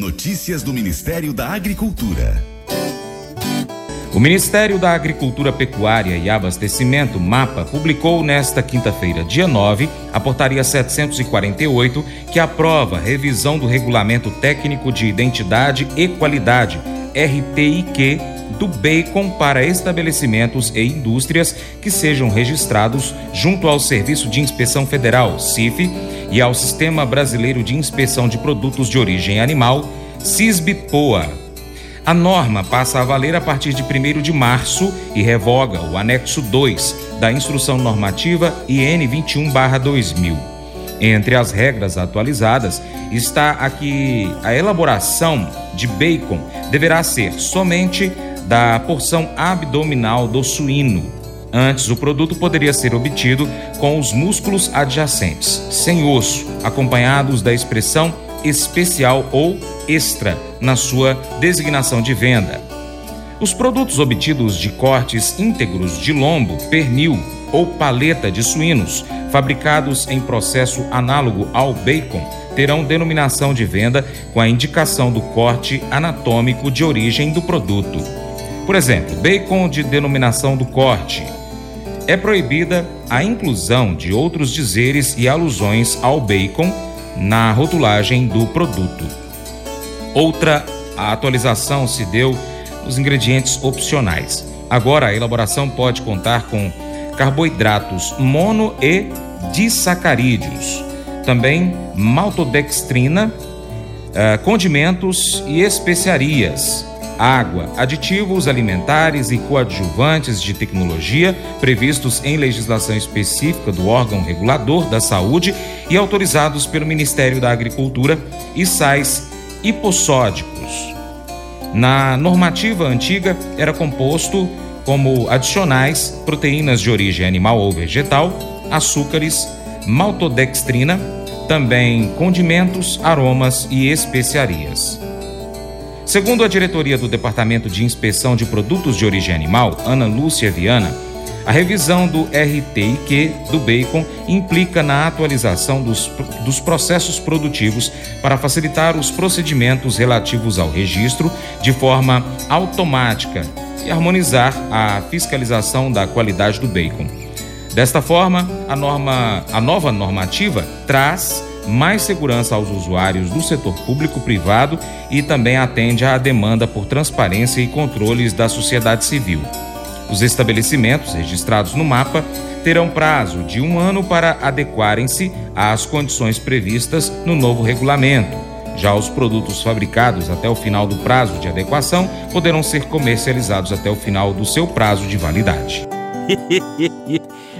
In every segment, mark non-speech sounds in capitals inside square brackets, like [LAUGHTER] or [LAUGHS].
Notícias do Ministério da Agricultura. O Ministério da Agricultura, Pecuária e Abastecimento, MAPA, publicou nesta quinta-feira, dia 9, a Portaria 748, que aprova revisão do Regulamento Técnico de Identidade e Qualidade, RTIQ, do bacon para estabelecimentos e indústrias que sejam registrados junto ao Serviço de Inspeção Federal, CIF, e ao Sistema Brasileiro de Inspeção de Produtos de Origem Animal, CISB-POA. A norma passa a valer a partir de 1 de março e revoga o anexo 2 da Instrução Normativa IN 21/2000. Entre as regras atualizadas está a que a elaboração de bacon deverá ser somente da porção abdominal do suíno. Antes, o produto poderia ser obtido com os músculos adjacentes, sem osso, acompanhados da expressão especial ou extra na sua designação de venda. Os produtos obtidos de cortes íntegros de lombo, pernil ou paleta de suínos, fabricados em processo análogo ao bacon, terão denominação de venda com a indicação do corte anatômico de origem do produto. Por exemplo, bacon de denominação do corte. É proibida a inclusão de outros dizeres e alusões ao bacon na rotulagem do produto. Outra atualização se deu nos ingredientes opcionais. Agora a elaboração pode contar com carboidratos mono e disacarídeos, também maltodextrina, eh, condimentos e especiarias, água, aditivos alimentares e coadjuvantes de tecnologia previstos em legislação específica do órgão regulador da saúde e autorizados pelo Ministério da Agricultura e sais hipossódicos. Na normativa antiga, era composto como adicionais proteínas de origem animal ou vegetal, açúcares, maltodextrina, também condimentos, aromas e especiarias. Segundo a diretoria do Departamento de Inspeção de Produtos de Origem Animal, Ana Lúcia Viana, a revisão do RTIQ do bacon implica na atualização dos, dos processos produtivos para facilitar os procedimentos relativos ao registro de forma automática e harmonizar a fiscalização da qualidade do bacon. Desta forma, a, norma, a nova normativa traz mais segurança aos usuários do setor público-privado e também atende à demanda por transparência e controles da sociedade civil. Os estabelecimentos registrados no mapa terão prazo de um ano para adequarem-se às condições previstas no novo regulamento. Já os produtos fabricados até o final do prazo de adequação poderão ser comercializados até o final do seu prazo de validade. [LAUGHS]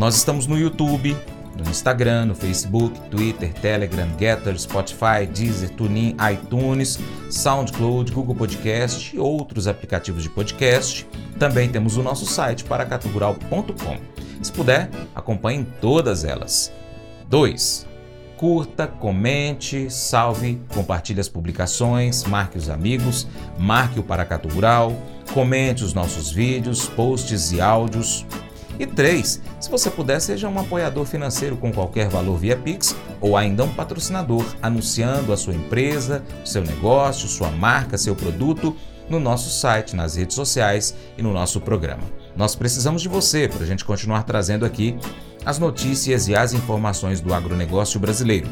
Nós estamos no YouTube, no Instagram, no Facebook, Twitter, Telegram, Getter, Spotify, Deezer, TuneIn, iTunes, SoundCloud, Google Podcast e outros aplicativos de podcast. Também temos o nosso site paracatugural.com. Se puder, acompanhe todas elas. 2. Curta, comente, salve, compartilhe as publicações, marque os amigos, marque o Paracatu Rural, comente os nossos vídeos, posts e áudios. E 3. Se você puder, seja um apoiador financeiro com qualquer valor via Pix ou ainda um patrocinador, anunciando a sua empresa, seu negócio, sua marca, seu produto no nosso site, nas redes sociais e no nosso programa. Nós precisamos de você para a gente continuar trazendo aqui as notícias e as informações do agronegócio brasileiro.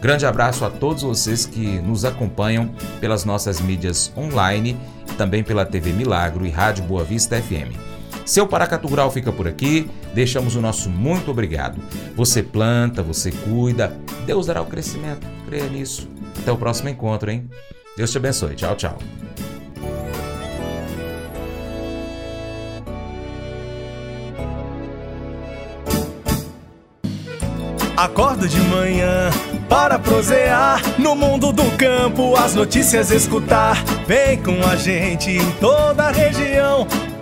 Grande abraço a todos vocês que nos acompanham pelas nossas mídias online e também pela TV Milagro e Rádio Boa Vista FM. Seu Paracatu Rural fica por aqui, deixamos o nosso muito obrigado. Você planta, você cuida, Deus dará o crescimento, creia nisso. Até o próximo encontro, hein? Deus te abençoe. Tchau, tchau. Acordo de manhã para prosear no mundo do campo, as notícias escutar. Vem com a gente em toda a região